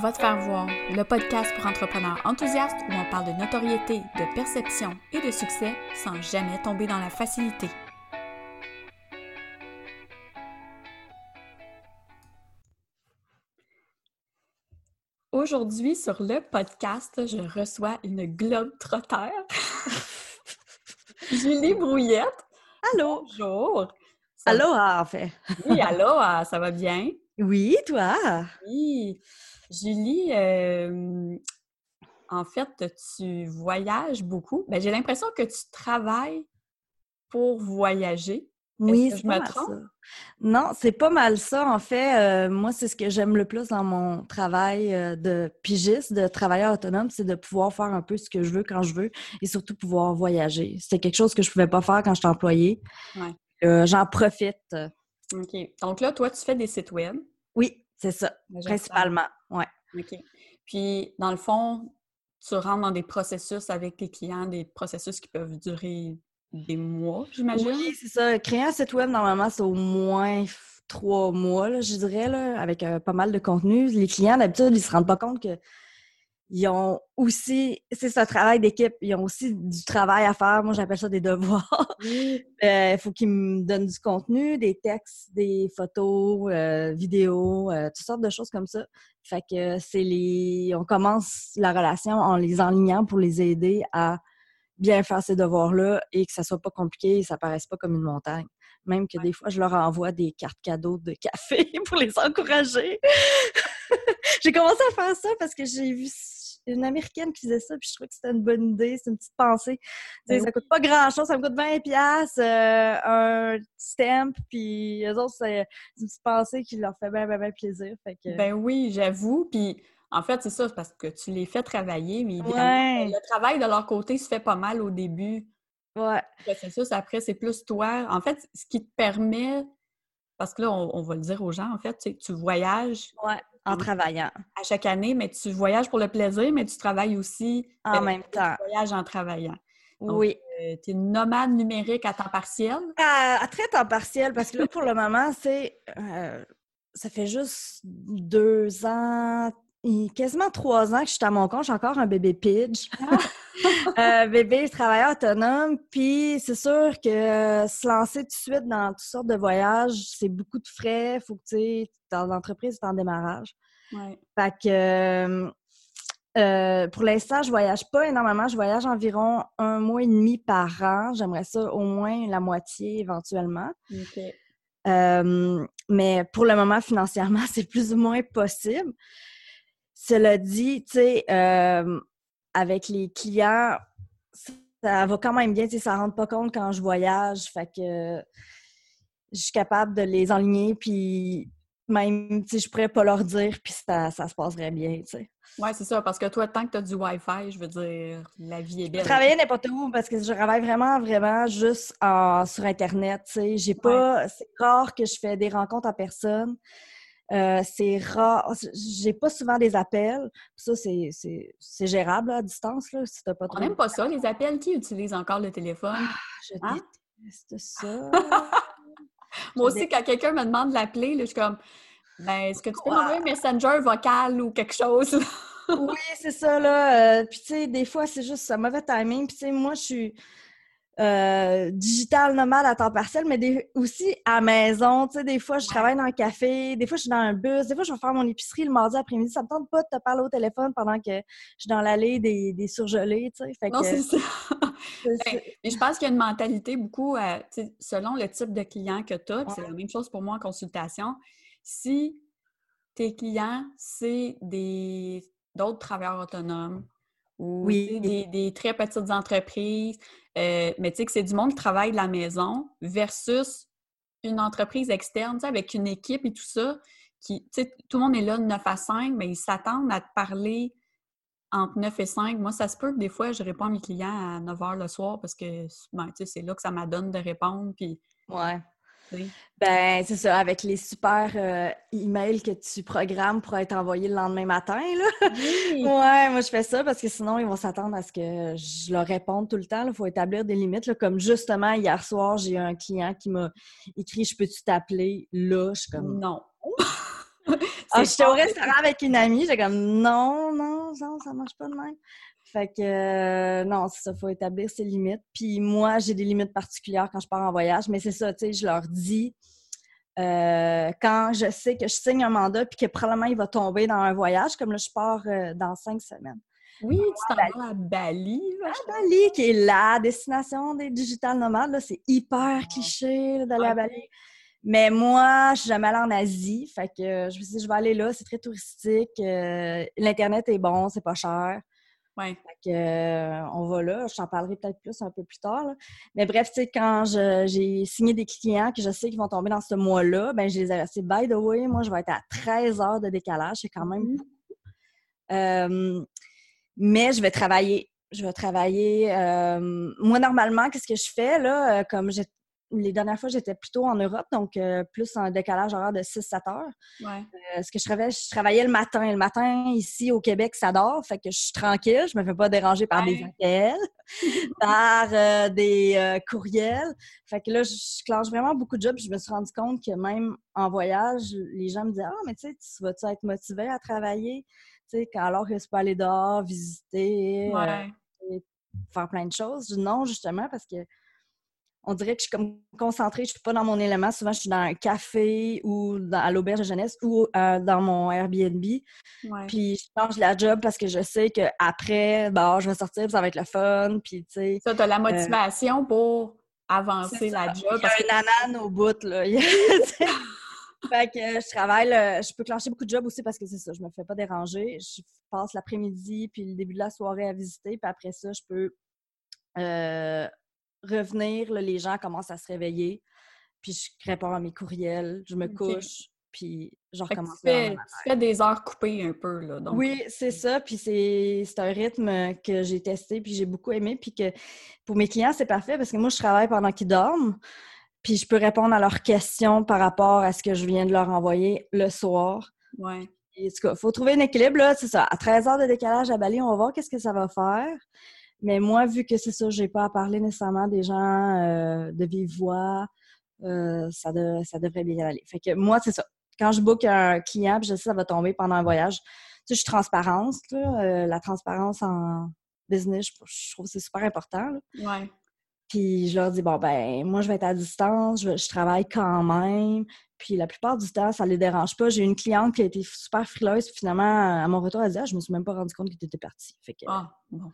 Va te faire voir, le podcast pour entrepreneurs enthousiastes où on parle de notoriété, de perception et de succès sans jamais tomber dans la facilité. Aujourd'hui, sur le podcast, je reçois une globe trotteur, Julie Brouillette. Allô? Bonjour. Allô, en fait. Oui, allô, ça va bien? Oui, toi? Oui. Julie, euh, en fait, tu voyages beaucoup. Ben, j'ai l'impression que tu travailles pour voyager. Oui, c'est pas mal ça. Non, c'est pas mal ça. En fait, euh, moi, c'est ce que j'aime le plus dans mon travail euh, de pigiste, de travailleur autonome, c'est de pouvoir faire un peu ce que je veux quand je veux et surtout pouvoir voyager. C'était quelque chose que je pouvais pas faire quand j'étais employée. Ouais. J'en profite. OK. Donc là, toi, tu fais des sites web. Oui, c'est ça, principalement. Ouais. OK. Puis, dans le fond, tu rentres dans des processus avec tes clients, des processus qui peuvent durer des mois, j'imagine? Oui, c'est ça. Créer un site web, normalement, c'est au moins trois mois, je dirais, là, avec euh, pas mal de contenu. Les clients, d'habitude, ils se rendent pas compte que ils ont aussi, c'est ce travail d'équipe, ils ont aussi du travail à faire. Moi, j'appelle ça des devoirs. Euh, il faut qu'ils me donnent du contenu, des textes, des photos, euh, vidéos, euh, toutes sortes de choses comme ça. Fait que c'est les, on commence la relation en les enlignant pour les aider à bien faire ces devoirs-là et que ça soit pas compliqué et ça paraisse pas comme une montagne. Même que des fois, je leur envoie des cartes cadeaux de café pour les encourager. j'ai commencé à faire ça parce que j'ai vu une Américaine qui faisait ça, puis je trouvais que c'était une bonne idée, c'est une petite pensée. Ça ben ça coûte pas grand-chose, ça me coûte 20 pièces euh, un stamp, puis eux autres, c'est une petite pensée qui leur fait bien, bien, bien plaisir. Ben oui, j'avoue, puis en fait, c'est ça, parce que tu les fais travailler, mais le travail de leur côté se fait pas mal au début. Ouais. C'est ça, après, c'est plus toi. En fait, ce qui te permet, parce que là, on, va le dire aux gens, en fait, que tu voyages. Ouais en travaillant. À chaque année, mais tu voyages pour le plaisir, mais tu travailles aussi en même temps. Tu voyages en travaillant. oui. Euh, tu es une nomade numérique à temps partiel? À, très temps partiel, parce que là, pour le moment, c'est. Euh, ça fait juste deux ans, quasiment trois ans que je suis à mon compte. J'ai encore un bébé Pidge. Ah! euh, bébé travailleur autonome. Puis c'est sûr que se lancer tout de suite dans toutes sortes de voyages, c'est beaucoup de frais. Faut que tu dans l'entreprise, c'est en démarrage. Ouais. Fait que euh, euh, pour l'instant, je voyage pas énormément. Je voyage environ un mois et demi par an. J'aimerais ça au moins la moitié éventuellement. Euh, mais pour le moment, financièrement, c'est plus ou moins possible. Cela dit, tu sais, avec les clients, ça va quand même bien. Tu sais, ça ne rentre pas compte quand je voyage. Fait que je suis capable de les enligner, puis même, si je pourrais pas leur dire, puis ça, se passerait bien, tu sais. Oui, c'est ça, parce que toi, tant que tu as du Wi-Fi, je veux dire, la vie est belle. Je travaille n'importe où parce que je travaille vraiment, vraiment juste sur Internet, tu sais. J'ai pas... C'est rare que je fais des rencontres en personne. Euh, c'est rare. J'ai pas souvent des appels. Ça, c'est gérable à distance, là, si t'as pas trop... On n'aime pas ça, les appels. Qui utilise encore le téléphone? Ah, je hein? déteste ça. Moi aussi, quand quelqu'un me demande de l'appeler, je suis comme, ben, est-ce que tu peux m'envoyer un messenger vocal ou quelque chose? oui, c'est ça, là. Euh, puis, tu sais, des fois, c'est juste un mauvais timing. Puis, tu sais, moi, je suis euh, digital nomade à temps partiel, mais aussi à maison. Tu sais, des fois, je travaille dans un café, des fois, je suis dans un bus, des fois, je vais faire mon épicerie le mardi après-midi. Ça me tente pas de te parler au téléphone pendant que je suis dans l'allée des, des surgelés, tu sais. non, c'est ça. Ben, je pense qu'il y a une mentalité beaucoup, euh, selon le type de client que tu as, c'est la même chose pour moi en consultation. Si tes clients, c'est des d'autres travailleurs autonomes ou des, des, très petites entreprises, euh, mais tu sais que c'est du monde qui travaille de la maison versus une entreprise externe, avec une équipe et tout ça, qui, tout le monde est là de 9 à 5, mais ils s'attendent à te parler entre 9 et 5. Moi, ça se peut que des fois, je réponds à mes clients à 9 h le soir parce que ben, c'est là que ça m'adonne de répondre. Puis, ouais. Ben, c'est ça, avec les super euh, emails que tu programmes pour être envoyés le lendemain matin. Là. Ouais, moi je fais ça parce que sinon ils vont s'attendre à ce que je leur réponde tout le temps. Il faut établir des limites. Comme justement, hier soir, j'ai un client qui m'a écrit Je peux-tu t'appeler là? Je suis comme Non. ah, j'étais au restaurant avec une amie, j'ai comme non, non, non, ça marche pas de même. Fait que euh, non, ça, faut établir ses limites. Puis moi, j'ai des limites particulières quand je pars en voyage, mais c'est ça, tu sais, je leur dis euh, quand je sais que je signe un mandat puis que probablement il va tomber dans un voyage, comme là, je pars euh, dans cinq semaines. Oui, tu t'en vas à Bali. À Bali, qui est la destination des digital nomades. C'est hyper cliché d'aller à Bali. Mais moi, je suis jamais allée en Asie. Fait que je me suis dit, je vais aller là. C'est très touristique. Euh, L'Internet est bon, c'est pas cher. Ouais. Fait que, euh, on va là. Je t'en parlerai peut-être plus un peu plus tard. Mais bref, tu sais, quand j'ai signé des clients que je sais qu'ils vont tomber dans ce mois-là, ben je les ai restés. By the way, moi, je vais être à 13 heures de décalage. C'est quand même mmh. Mais je vais travailler. Je vais travailler. Euh, moi, normalement, qu'est-ce que je fais, là? Euh, comme les dernières fois, j'étais plutôt en Europe, donc euh, plus un décalage horaire de 6-7 heures. Ouais. ce que je travaillais, je travaillais le matin. Le matin, ici, au Québec, ça dort. Fait que je suis tranquille. Je me fais pas déranger par des appels, par des courriels. Fait que là, je clenche vraiment beaucoup de jobs. Je me suis rendu compte que même en voyage, les gens me disaient « Ah, mais tu sais, tu vas-tu être motivé à travailler? » alors que je peux aller dehors, visiter, euh, faire plein de choses. Non, justement, parce que on dirait que je suis comme concentrée, je suis pas dans mon élément. Souvent, je suis dans un café ou à l'auberge de jeunesse ou euh, dans mon Airbnb. Puis je change la job parce que je sais qu'après, bon, je vais sortir, ça va être le fun. Puis, tu sais. Ça, tu as la euh, motivation pour avancer la job. Il y a un anane au bout, là. fait que je travaille, je peux clencher beaucoup de jobs aussi parce que c'est ça, je me fais pas déranger. Je passe l'après-midi puis le début de la soirée à visiter, puis après ça, je peux euh, revenir. les gens commencent à se réveiller, puis je réponds à mes courriels, je me couche, puis je recommence. Tu fais, tu fais, des heures coupées un peu, là. Donc... Oui, c'est ça, puis c'est un rythme que j'ai testé, puis j'ai beaucoup aimé, puis que pour mes clients, c'est parfait parce que moi, je travaille pendant qu'ils dorment puis je peux répondre à leurs questions par rapport à ce que je viens de leur envoyer le soir. Ouais. il faut trouver un équilibre, là, c'est ça. À 13 heures de décalage à Bali, on va voir qu'est-ce que ça va faire. Mais moi, vu que c'est ça, j'ai pas à parler nécessairement des gens euh, de vive voix, euh, ça, ça devrait bien aller. Fait que moi, c'est ça. Quand je book un client, puis je sais que ça va tomber pendant un voyage, tu sais, je suis transparente, euh, la transparence en business, je, trouve que c'est super important. Là. Ouais. Puis je leur dis, bon, ben, moi, je vais être à distance, je, travaille quand même. Puis la plupart du temps, ça ne les dérange pas. J'ai une cliente qui a été super frileuse. Puis finalement, à mon retour, elle dit, ah, je me suis même pas rendu compte que tu étais partie. Fait que, ah, bon.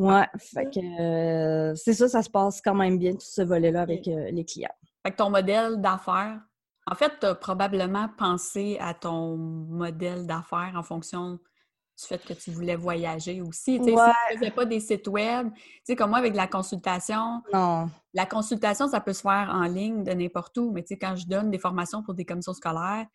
Ouais, fait que euh, c'est ça, ça se passe quand même bien, tout ce volet-là avec euh, les clients. Fait que ton modèle d'affaires, en fait, tu as probablement pensé à ton modèle d'affaires en fonction du fait que tu voulais voyager aussi. Tu sais, Si tu ne faisais pas des sites web, tu sais, comme moi avec la consultation, non. la consultation, ça peut se faire en ligne de n'importe où, mais tu sais, quand je donne des formations pour des commissions scolaires,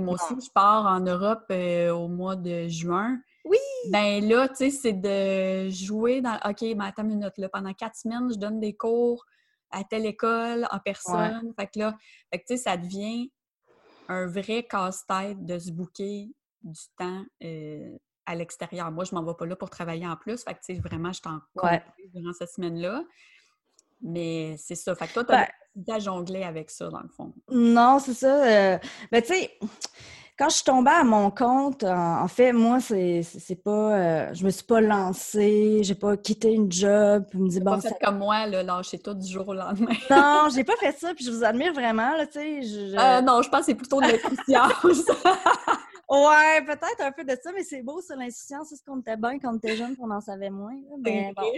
moi aussi, je pars en Europe euh, au mois de juin. Oui! Ben là, tu sais, c'est de jouer dans. OK, mais attends une minute, là, pendant quatre semaines, je donne des cours à telle école, en personne. Fait que là, fait que, tu sais, ça devient un vrai casse-tête de se bouquer du temps euh, à l'extérieur. Moi, je m'en vais pas là pour travailler en plus. Fait que, tu sais, vraiment, je t'en ouais. durant cette semaine-là. Mais c'est ça. Fait que toi, tu as ben jongler avec ça, dans le fond. Non, c'est ça. Euh, ben, tu sais, quand je suis tombée à mon compte, en, fait, moi, c'est pas. Euh, je me suis pas lancée, j'ai pas quitté une job. Puis me dit, bon, pas fait comme moi, là, lâcher tout du jour au lendemain. non, j'ai pas fait ça, puis je vous admire vraiment, là, tu sais. Euh, non, je pense que c'est plutôt de l'insouciance. Ouais, peut-être un peu de ça, mais c'est beau sur l'insouciance. C'est ce qu'on était bien quand on était jeune, qu'on en savait moins. Mais bon.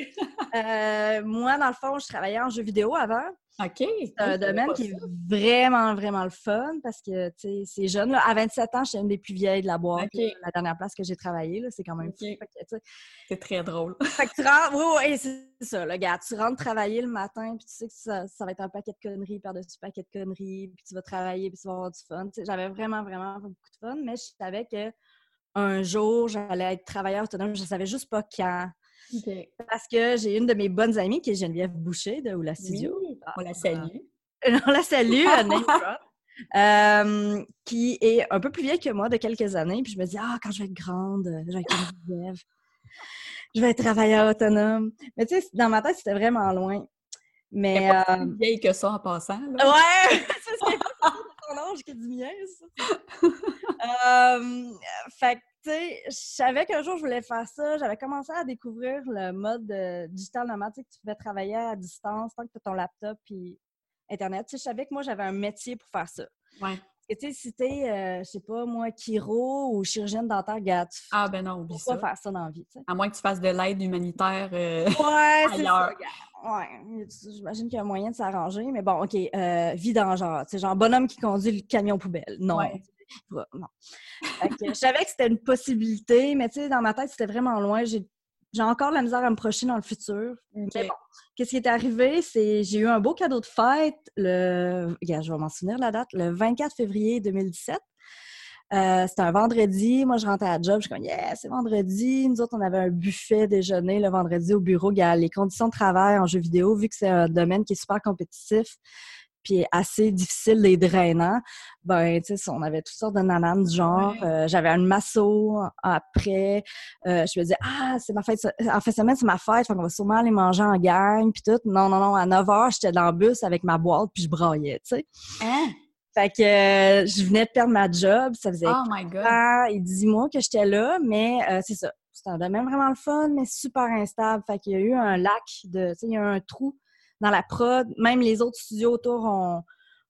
Euh, moi, dans le fond, je travaillais en jeu vidéo avant. OK. C'est un domaine qui est vraiment, vraiment le fun parce que, tu sais, c'est jeune. Là. À 27 ans, je suis une des plus vieilles de la boîte. la dernière place que j'ai travaillé, c'est quand même C'est très drôle. Fait que tu rentres... Oui, oui, c'est ça, le gars. Tu rentres travailler le matin, puis tu sais que ça, ça va être un paquet de conneries par-dessus paquet de conneries, puis tu vas travailler, puis tu vas avoir du fun. J'avais vraiment, vraiment beaucoup de fun, mais je savais que un jour, j'allais être travailleur autonome. Je savais juste pas quand. Parce que j'ai une de mes bonnes amies qui est Geneviève Boucher de Oula Studio. on la salue. on la salue, euh, qui est un peu plus vieille que moi de quelques années. Puis je me dis, ah, quand je vais être grande, je vais être Geneviève. Je vais être travailleur autonome. Mais tu sais, dans ma tête, c'était vraiment loin. Mais. Pas plus euh, vieille que ça en passant. Ouais! c'est ce mange que du miel, euh, fait sais, je savais qu'un jour, je voulais faire ça. J'avais commencé à découvrir le mode euh, digital nomade, que tu pouvais travailler à distance tant que tu as ton laptop puis Internet. Tu sais, je savais que moi, j'avais un métier pour faire ça. Ouais. Et tu sais, si t'es, euh, je sais pas, moi, chiro ou chirurgienne dentaire, gars, tu Ah, ben non, oublie pourquoi ça. faire ça dans la vie? À moins que tu fasses de l'aide humanitaire. euh, Ouais, c'est ça. Ouais, j'imagine qu'il y a un moyen de s'arranger, mais bon, OK, euh, vidangeeur, tu sais, genre bonhomme qui conduit le camion poubelle. Non. Ouais. Je savais que c'était une possibilité, mais tu sais, dans ma tête, c'était vraiment loin. J'ai j'ai encore la misère à me projeter dans le futur. ok. Mais bon, qu'est-ce qui est arrivé? C'est j'ai eu un beau cadeau de fête le. Je vais m'en souvenir la date, le 24 février 2017. Euh, c'était un vendredi. Moi, je rentrais à la job. Je suis comme, yeah, c'est vendredi. Nous autres, on avait un buffet déjeuner le vendredi au bureau. Les conditions de travail en jeu vidéo, vu que c'est un domaine qui est super compétitif puis assez difficile et drainant, ben, tu sais, on avait toutes sortes de nananes du genre. Ouais. Euh, J'avais un masso après. Euh, je me disais, ah, c'est ma fête. En fin de semaine, c'est ma fête. Fait qu'on va sûrement aller manger en gang, puis tout. Non, non, non. À 9 h, j'étais dans le bus avec ma boîte, puis je braillais, tu sais. Hein? Fait que euh, je venais de perdre ma job. Ça faisait Oh my God. ans et 10 mois que j'étais là, mais c'est ça. C'était un domaine vraiment le fun, mais super instable. Fait qu'il y a eu un lac de. Tu sais, il y a eu un trou dans la prod. Même les autres studios autour ont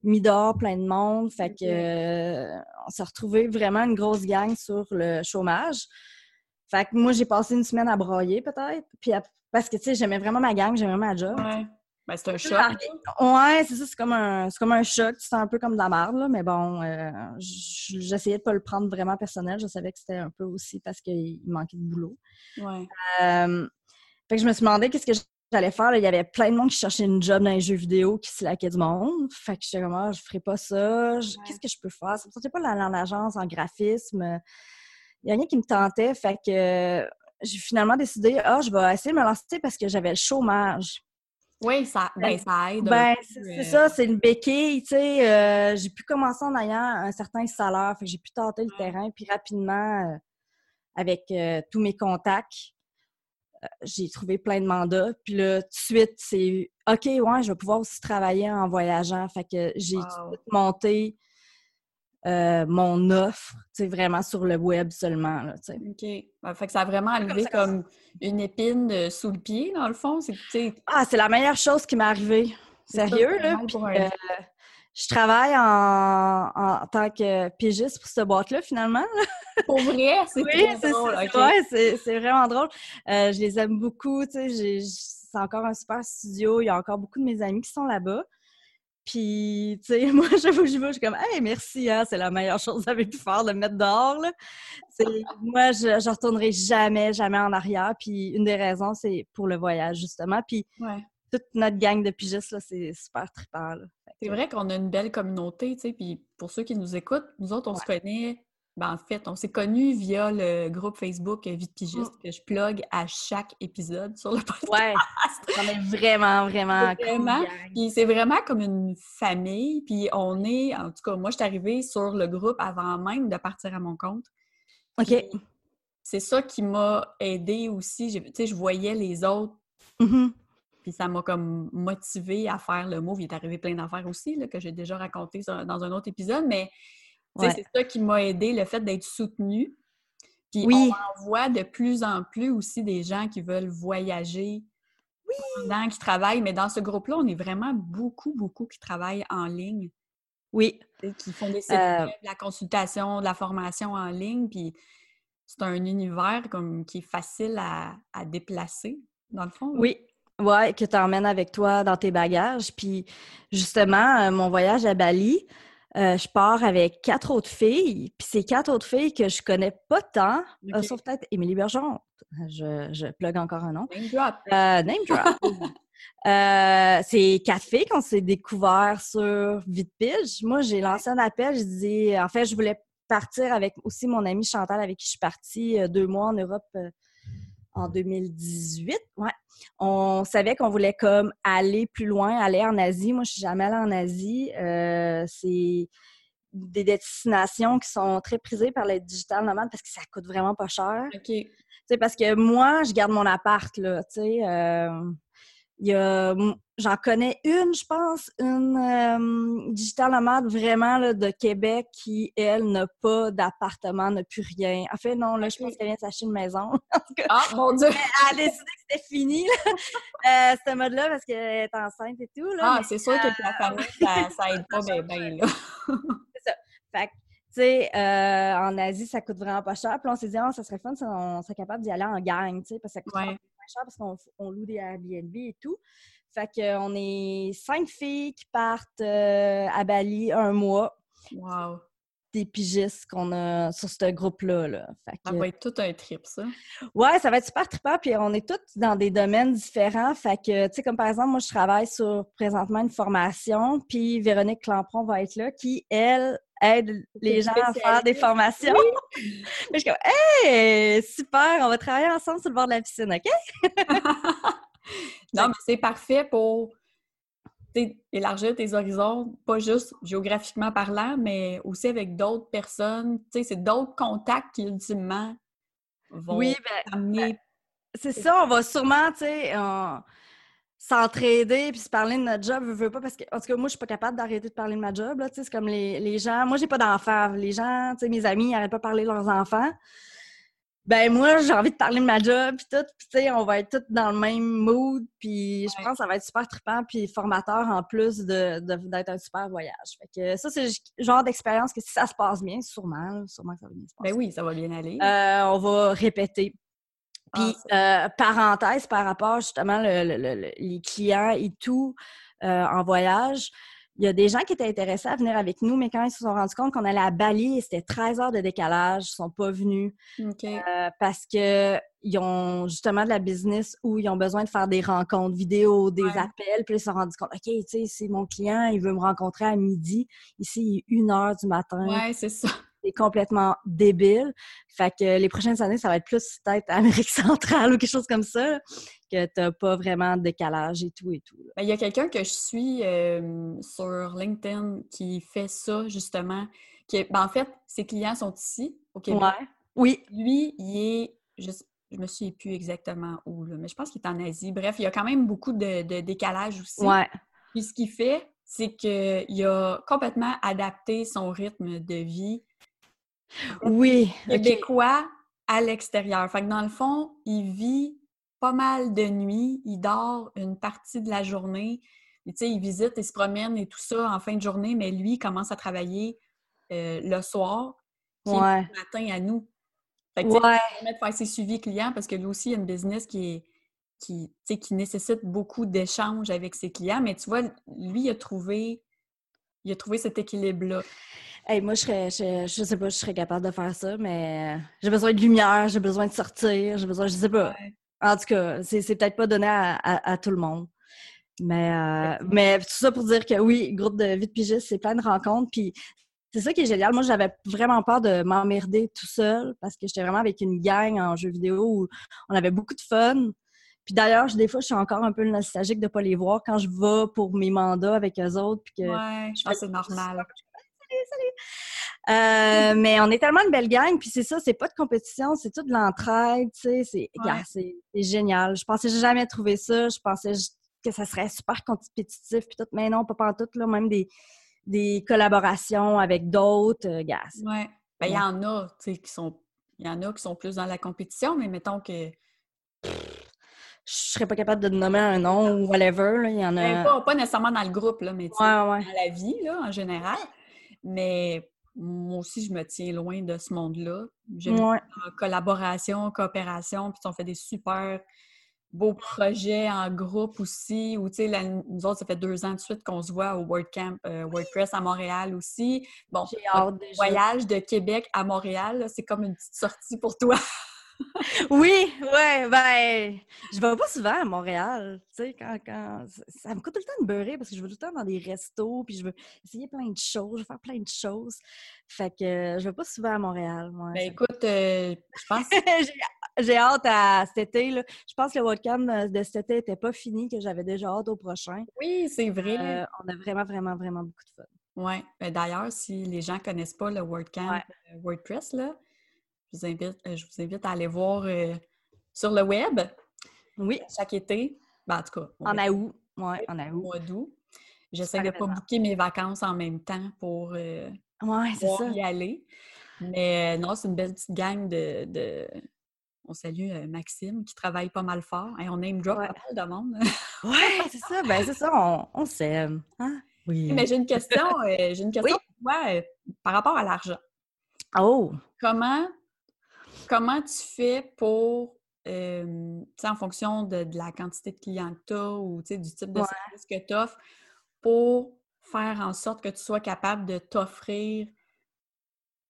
mis dehors plein de monde. Fait que euh, on s'est retrouvé vraiment une grosse gang sur le chômage. Fait que moi, j'ai passé une semaine à broyer peut-être. Puis à- parce que tu sais, j'aimais vraiment ma gang, j'aimais ma job. Ouais. Ben, c'est un choc. Ouais, c'est ça, c'est comme un c'est comme un choc, c'est un peu comme de la merde, là, mais bon, euh, j'essayais de pas le prendre vraiment personnel, je savais que c'était un peu aussi parce qu'il manquait de boulot. Ouais. Euh, fait que je me suis demandé qu'est-ce que j'allais faire, il y avait plein de monde qui cherchait une job dans les jeux vidéo, qui se laquait du monde, fait que j'étais comme, ah, je ferais pas ça, Je- Ouais. qu'est-ce que je peux faire? Ça me sentait pas d'aller en agence, en graphisme, il y a rien qui me tentait, fait que j'ai finalement décidé, ah, je vais essayer de me lancer parce que j'avais le chômage. Oui, ça, ben, ça aide. Ben, c'est euh, ça, c'est une béquille, tu sais. euh, j'ai pu commencer en ayant un certain salaire, fait que j'ai pu tenter le terrain, puis rapidement, euh, avec euh, tous mes contacts, j'ai trouvé plein de mandats. Puis là, tout de suite, c'est OK, ouais, je vais pouvoir aussi travailler en voyageant. Fait que j'ai tout de suite monté euh, mon offre, vraiment sur le web seulement, là. OK. Fait que ça a vraiment enlevé ça, comme comme une épine euh, sous le pied, dans le fond. C'est Ah, c'est la meilleure chose qui m'est arrivée. Sérieux, là. euh, je travaille en, en tant que pigiste pour cette boîte-là, finalement. pour vrai, c'est Oui, c'est drôle. ça. OK. Ouais, c'est- vraiment drôle. Euh, je les aime beaucoup. Tu sais, c'est encore un super studio. Il y a encore beaucoup de mes amis qui sont là-bas. Puis, tu sais, moi, je vais, je vais, je suis comme, hey, merci, hein, c'est la meilleure chose que vous avez pu faire de me mettre dehors. Là. Moi, je ne retournerai jamais, jamais en arrière. Puis, une des raisons, c'est pour le voyage, justement. Puis, Ouais. Toute notre gang de pigistes, là, c'est super trippant. C'est vrai qu'on a une belle communauté, tu sais, puis pour ceux qui nous écoutent, nous autres, on se connaît, ben en fait, on s'est connus via le groupe Facebook de pigiste que je plug à chaque épisode sur le podcast. Ouais, on est vraiment, vraiment gang. Puis c'est vraiment comme une famille, puis on est, en tout cas, moi, je suis arrivée sur le groupe avant même de partir à mon compte. OK. C'est ça qui m'a aidée aussi. Tu sais, je voyais les autres Mhm. Puis ça m'a comme motivée à faire le move. Il est arrivé plein d'affaires aussi, là, que j'ai déjà raconté dans un autre épisode, mais Ouais. c'est ça qui m'a aidé, le fait d'être soutenue. Puis Oui. on en voit de plus en plus aussi des gens qui veulent voyager pendant qu'ils travaillent, mais dans ce groupe-là, on est vraiment beaucoup, beaucoup qui travaillent en ligne, Oui. qui font des sites Euh, web, de la consultation, de la formation en ligne, puis c'est un univers comme qui est facile à, à déplacer, dans le fond. là. Oui. Ouais, que tu emmènes avec toi dans tes bagages. Puis justement, euh, mon voyage à Bali, euh, je pars avec quatre autres filles. Puis ces quatre autres filles que je connais pas tant, euh, sauf peut-être Émilie Bergeron. Je, je plug encore un nom. Name drop. Name drop. C'est quatre filles qu'on s'est découvert sur Vite Pige. Moi, j'ai lancé un appel. Je dis, en fait, je voulais partir avec aussi mon amie Chantal, avec qui je suis partie deux mois en Europe en 2018. Ouais. On savait qu'on voulait comme aller plus loin, aller en Asie. Moi, je suis jamais allée en Asie. Euh, c'est des destinations qui sont très prisées par les digital nomades parce que ça coûte vraiment pas cher. OK. Tu sais, parce que moi, je garde mon appart, là, tu sais. euh, j'en connais une, je pense, une euh, digital nomade vraiment là, de Québec qui, elle, n'a pas d'appartement, n'a plus rien. En fait, non, là, je pense qu'elle vient de s'acheter une maison. ah, mon Dieu! Elle a décidé que c'était fini, là, euh, ce mode-là, parce qu'elle est enceinte et tout. Là, ah, c'est sûr que la famille, ça, ça aide pas bien, bien, là. c'est ça. Fait que, tu sais, euh, en Asie, ça coûte vraiment pas cher. Puis on s'est dit, oh, ça serait fun si on serait capable d'y aller en gang, tu sais, parce que ça coûte ouais. Cher parce qu'on loue des Airbnb et tout. Fait qu'on est cinq filles qui partent euh, à Bali un mois. Wow! Des pigistes qu'on a sur ce groupe-là. Là. Ça va être tout un trip, ça. Ouais, ça va être super trippant. Puis on est toutes dans des domaines différents. Fait que, tu sais, comme par exemple, moi, je travaille sur présentement une formation. Puis Véronique Clampron va être là, qui, elle, aide les gens à faire des formations. je suis comme, hey, super, on va travailler ensemble sur le bord de la piscine, OK? non, mais c'est parfait pour élargir tes horizons, pas juste géographiquement parlant, mais aussi avec d'autres personnes. Tu sais, c'est d'autres contacts qui, ultimement, vont oui, ben, amener... Ben, c'est ça, on va sûrement, tu sais, s'entraider puis se parler de notre job, je veux pas, parce que, en tout cas, moi, je suis pas capable d'arrêter de parler de ma job, là, c'est comme les, les gens... Moi, j'ai pas d'enfants. Les gens, tu sais, mes amis, ils n'arrêtent pas de parler de leurs enfants ben moi, j'ai envie de parler de ma job, puis tout, puis tu sais, on va être tous dans le même mood, puis je pense que ça va être super trippant, puis formateur en plus de, d'être un super voyage. Fait que ça, c'est le genre d'expérience que si ça se passe bien, sûrement, sûrement que ça va bien se passer. Ben oui, ça va bien aller. Euh, on va répéter. Puis, ah, euh, parenthèse par rapport justement les clients et tout euh, en voyage, il y a des gens qui étaient intéressés à venir avec nous, mais quand ils se sont rendus compte qu'on allait à Bali, c'était 13 heures de décalage, ils ne sont pas venus euh, parce qu'ils ont justement de la business où ils ont besoin de faire des rencontres vidéo, des appels, puis ils se sont rendus compte, OK, tu sais, c'est mon client, il veut me rencontrer à midi. Ici, il est une heure du matin. Oui, c'est ça complètement débile. Fait que les prochaines années, ça va être plus peut-être Amérique centrale ou quelque chose comme ça, que t'as pas vraiment de décalage et tout et tout. Ben, il y a quelqu'un que je suis sur LinkedIn qui fait ça, justement. Qui ben, en fait, ses clients sont ici, au Québec. Oui. Lui, il est... Je, je me souviens plus exactement où, mais je pense qu'il est en Asie. Bref, il y a quand même beaucoup de, de décalage aussi. Ouais. Puis ce qu'il fait, c'est qu'il a complètement adapté son rythme de vie oui. Québécois à l'extérieur. Fait que dans le fond, il vit pas mal de nuits, il dort une partie de la journée. Tu sais, il visite, il se promène et tout ça en fin de journée, mais lui, il commence à travailler euh, le soir, puis le matin à nous. Fait que, ouais. il de faire ses suivis clients parce que lui aussi, il a une business qui est qui, qui nécessite beaucoup d'échanges avec ses clients, mais tu vois, lui, il a trouvé, il a trouvé cet équilibre-là. Hey, moi, je serais, je, sais pas, je serais capable de faire ça, mais j'ai besoin de lumière, j'ai besoin de sortir, j'ai besoin, je sais pas. En tout cas, c'est, peut-être pas donné à, tout le monde. Mais, euh, mais tout ça pour dire que oui, groupe de vie de pigiste, c'est plein de rencontres. Puis c'est ça qui est génial. Moi, j'avais vraiment peur de m'emmerder tout seul parce que j'étais vraiment avec une gang en jeu vidéo où on avait beaucoup de fun. Puis d'ailleurs, des fois, je suis encore un peu nostalgique de ne pas les voir quand je vais pour mes mandats avec eux autres. Puis que ouais, je pense que c'est normal. Euh, mais on est tellement une belle gang, puis c'est ça, c'est pas de compétition, c'est tout de l'entraide, tu sais, c'est génial. Je pensais jamais trouvé ça, je pensais que ça serait super compétitif, puis tout, mais non, pas pas tout, là, même des, des collaborations avec d'autres, euh, gars. Ouais. Ben, il y en a, tu sais, qui sont, il y en a qui sont plus dans la compétition, mais mettons que je serais pas capable de nommer un nom ou whatever. Il y en a... Ben, pas, pas, nécessairement dans le groupe, là, mais dans la vie, là, en général. Mais moi aussi, je me tiens loin de ce monde-là. J'aime ouais. collaboration, coopération, puis on fait des super beaux projets en groupe aussi. Ou, tu sais, nous autres, ça fait deux ans de suite qu'on se voit au WordCamp euh, WordPress à Montréal aussi. Bon, voyage de Québec à Montréal, c'est comme une petite sortie pour toi. Oui, ouais, ben, je vais pas souvent à Montréal, tu sais, quand, quand, ça me coûte tout le temps de beurrer parce que je vais tout le temps dans des restos, puis je veux essayer plein de choses, je veux faire plein de choses. Fait que je vais pas souvent à Montréal, moi. Ben écoute, euh, je pense... J'ai hâte à cet été, là. Je pense que le WordCamp de cet été n'était pas fini, que j'avais déjà hâte au prochain. Oui, c'est vrai. Euh, on a vraiment, vraiment, vraiment beaucoup de fun. Oui. Ben, d'ailleurs, si les gens connaissent pas le WordCamp WordPress, là, je vous invite, euh, je vous invite à aller voir euh, sur le web. Oui. Chaque été. Ben, en tout cas. En août. Ouais, en août. Mois d'août. J'essaie de ne pas booker mes vacances en même temps pour euh, ouais, y aller. Mais non, c'est une belle petite gang de. On salue euh, Maxime qui travaille pas mal fort. Et on name drop pas mal de monde. ouais, c'est ça. Ben, c'est ça. On, on s'aime. Hein? Oui. Mais j'ai une question. j'ai une question pour toi par rapport à l'argent. Oh! Comment, comment tu fais pour euh, en fonction de, la quantité de clients que tu as ou du type de service que tu offres, pour faire en sorte que tu sois capable de t'offrir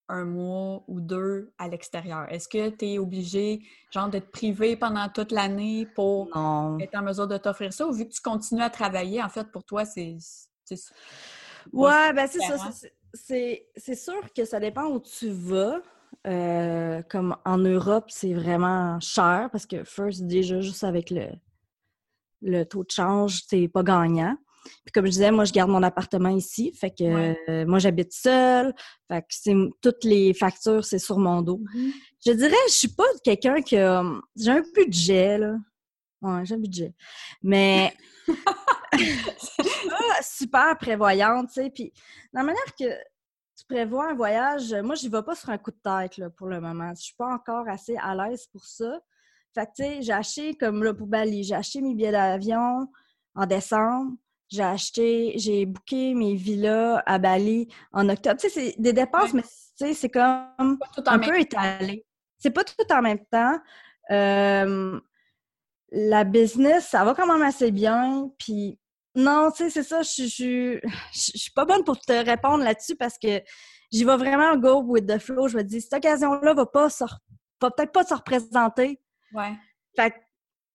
un mois ou deux à l'extérieur? Est-ce que tu es obligé, genre, de te priver pendant toute l'année pour être en mesure de t'offrir ça? Ou vu que tu continues à travailler, en fait, pour toi, c'est. Ouais, ben c'est ça. C'est sûr que ça dépend où tu vas. Euh, comme en Europe, c'est vraiment cher parce que first, déjà, juste avec le, le taux de change, c'est pas gagnant. Puis comme je disais, moi, je garde mon appartement ici. Fait que euh, moi, j'habite seule. Fait que c'est toutes les factures, c'est sur mon dos. Mm-hmm. Je dirais, je suis pas quelqu'un qui a... J'ai un budget, là. Ouais, j'ai un budget. Mais je suis pas super prévoyante, tu sais. Puis la manière que tu prévois un voyage, moi, je vais pas sur un coup de tête, là, pour le moment. Je suis pas encore assez à l'aise pour ça. Fait que, tu sais, j'ai acheté, comme là, pour Bali, j'ai acheté mes billets d'avion en décembre. J'ai acheté, j'ai booké mes villas à Bali en octobre. Tu sais, c'est des dépenses, mais tu sais, c'est comme un peu étalé. C'est pas tout en même temps. Euh, la business, ça va quand même assez bien. Puis non, tu sais, c'est ça, je, je, je, suis pas bonne pour te répondre là-dessus parce que j'y vais vraiment go with the flow. Je me dis, cette occasion-là va pas va peut-être pas se représenter. Ouais. Fait que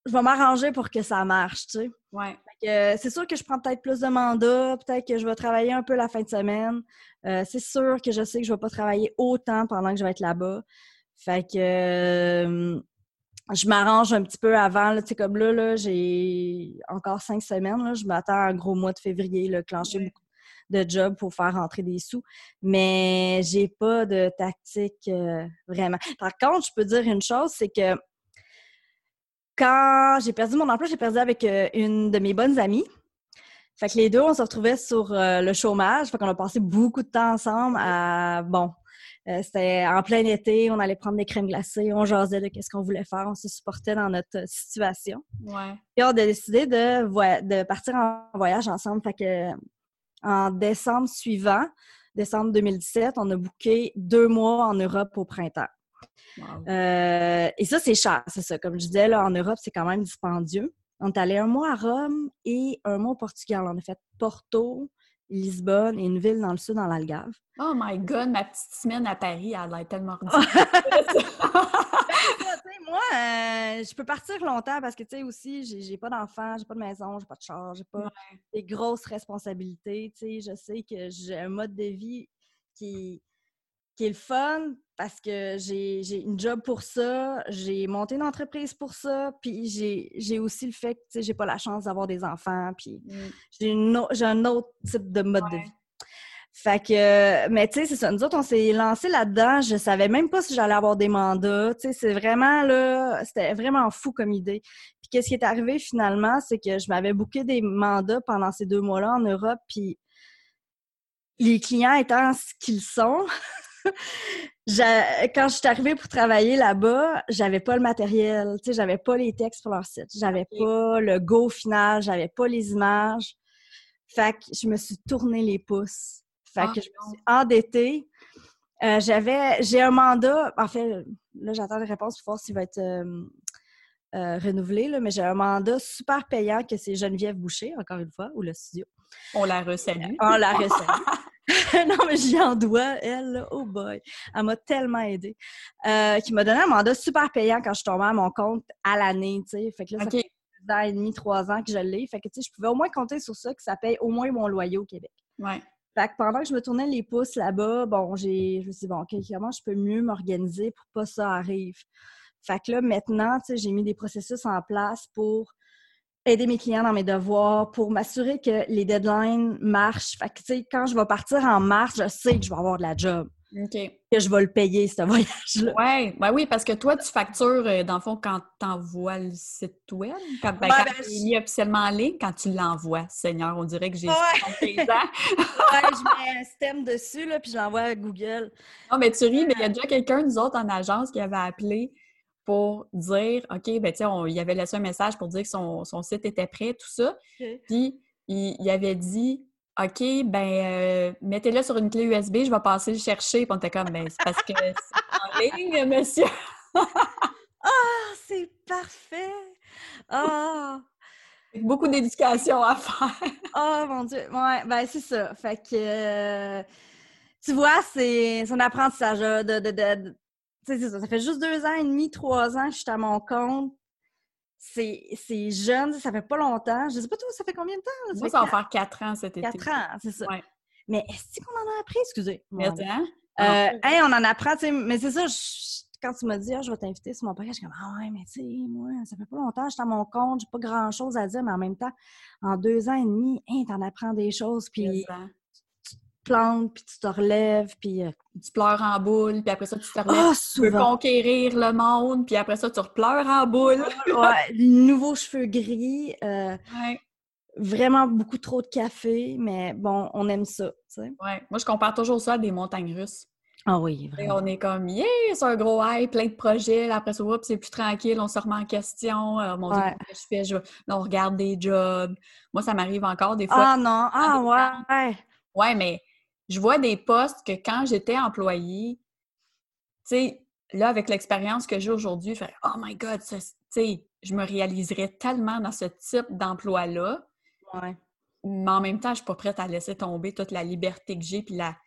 je vais m'arranger pour que ça marche, tu sais. Ouais. c'est sûr que je prends peut-être plus de mandats, peut-être que je vais travailler un peu la fin de semaine. Euh, c'est sûr que je sais que je vais pas travailler autant pendant que je vais être là-bas. Fait que euh, je m'arrange un petit peu avant. Sais, comme là, là j'ai encore cinq semaines. Là, je m'attends à un gros mois de février, là, clencher beaucoup de jobs pour faire rentrer des sous. Mais j'ai pas de tactique euh, vraiment. Par contre, je peux dire une chose, c'est que quand j'ai perdu mon emploi, j'ai perdu avec euh, une de mes bonnes amies. Fait que les deux, on se retrouvait sur euh, le chômage. Fait qu'on a passé beaucoup de temps ensemble à, bon, euh, c'était en plein été, on allait prendre des crèmes glacées, on jasait de qu'est-ce qu'on voulait faire, on se supportait dans notre situation. Ouais. Et on a décidé de, de partir en voyage ensemble. Fait que en décembre suivant, décembre 2017, on a booké deux mois en Europe au printemps. Euh, et ça, c'est cher, c'est ça. Comme je disais, là, en Europe, c'est quand même dispendieux. On est allé un mois à Rome et un mois au Portugal. On a fait Porto, Lisbonne et une ville dans le sud, dans l'Algarve. Oh my God, ma petite semaine à Paris, elle a tellement Moi, euh, je peux partir longtemps parce que, tu sais, aussi, j'ai pas d'enfants, j'ai pas de maison, j'ai pas de charge, j'ai pas des grosses responsabilités. Tu sais, je sais que j'ai un mode de vie qui, qui est le fun parce que j'ai une job pour ça, j'ai monté une entreprise pour ça, puis j'ai aussi le fait que j'ai pas la chance d'avoir des enfants, puis mm. j'ai un autre type de mode de vie. Fait que, mais tu sais, c'est ça. Nous autres, on s'est lancé là-dedans. Je savais même pas si j'allais avoir des mandats. Tu sais, c'est vraiment là, c'était vraiment fou comme idée. Puis qu'est-ce qui est arrivé finalement, c'est que je m'avais booké des mandats pendant ces deux mois-là en Europe, puis les clients étant ce qu'ils sont, quand je suis arrivée pour travailler là-bas, j'avais pas le matériel, tu sais, j'avais pas les textes pour leur site, j'avais pas le go final, j'avais pas les images. Fait que je me suis tourné les pouces. Fait ah, que je me suis endettée. Euh, j'avais, j'ai un mandat, en fait, là, j'attends les réponses pour voir s'il va être euh, euh, renouvelé, là, mais j'ai un mandat super payant que c'est Geneviève Boucher, encore une fois, ou le studio. On la resalue. On la resalue. non, mais j'y en dois, elle, oh boy. Elle m'a tellement aidée. Euh, qui m'a donné un mandat super payant quand je suis tombée à mon compte à l'année, tu sais. Fait que là, ça fait deux ans et demi, trois ans que je l'ai. Fait que, tu sais, je pouvais au moins compter sur ça, que ça paye au moins mon loyer au Québec. Ouais. Fait que pendant que je me tournais les pouces là-bas, bon, j'ai, je me suis dit, bon, OK, comment je peux mieux m'organiser pour pas ça arrive? Fait que là, maintenant, tu sais, j'ai mis des processus en place pour aider mes clients dans mes devoirs, pour m'assurer que les deadlines marchent. Fait que, tu sais, quand je vais partir en mars, je sais que je vais avoir de la job. que je vais le payer, ce voyage-là. Oui, ben oui, parce que toi, tu factures, euh, dans le fond, quand tu envoies le site web, quand, ben, quand ben, il est officiellement en ligne, quand tu l'envoies, Seigneur, on dirait que j'ai ouais. ans. ouais, je mets un stem dessus, là, puis je l'envoie à Google. Non, mais tu ris, mais il y a déjà quelqu'un, nous autres, en agence, qui avait appelé pour dire, OK, ben sais, il avait laissé un message pour dire que son, site était prêt, tout ça. Puis, il, avait dit, OK, ben euh, mettez-le sur une clé USB, je vais passer le chercher. Puis on était comme, ben c'est parce que c'est en ligne, monsieur. Ah, c'est parfait! Ah! Beaucoup d'éducation à faire. oh mon Dieu! Ouais, ben c'est ça. Fait que, euh, tu vois, c'est un apprentissage de, de, de, ça, ça fait juste deux ans et demi, trois ans que je suis à mon compte. C'est jeune, ça fait pas longtemps. Je sais pas toi, ça fait combien de temps? Moi, ça va faire quatre ans cet été. Quatre ans, c'est ça. Mais est-ce qu'on en a appris? Excusez. Hein? Euh, hey, on en apprend, tu sais, mais c'est ça, quand tu m'as dit, ah, je vais t'inviter sur mon podcast, je suis comme, ah ouais, mais tu sais, moi, ça fait pas longtemps, je suis à mon compte, j'ai pas grand chose à dire, mais en même temps, en deux ans et demi, hey, t'en apprends des choses, puis plantes, puis tu te relèves, puis... Euh, tu pleures en boule, puis après ça, tu te relèves. Ah, tu veux conquérir le monde, puis après ça, tu repleures en boule. ouais, nouveaux cheveux gris. Euh, vraiment beaucoup trop de café, mais bon, on aime ça, tu sais. Ouais. Moi, je compare toujours ça à des montagnes russes. Ah oui, vraiment. on est comme, yeah, c'est un gros high, plein de projets. après ça, c'est plus tranquille, on se remet en question. Euh, mon Dieu, je fais? Je... on regarde des jobs. Moi, ça m'arrive encore des fois. Ah non, ah ouais, ouais. Ouais, mais je vois des postes que quand j'étais employée, tu sais, là, avec l'expérience que j'ai aujourd'hui, je fais Oh my God, tu sais, je me réaliserais tellement dans ce type d'emploi-là. Ouais. Mais en même temps, je suis pas prête à laisser tomber toute la liberté que j'ai, puis la,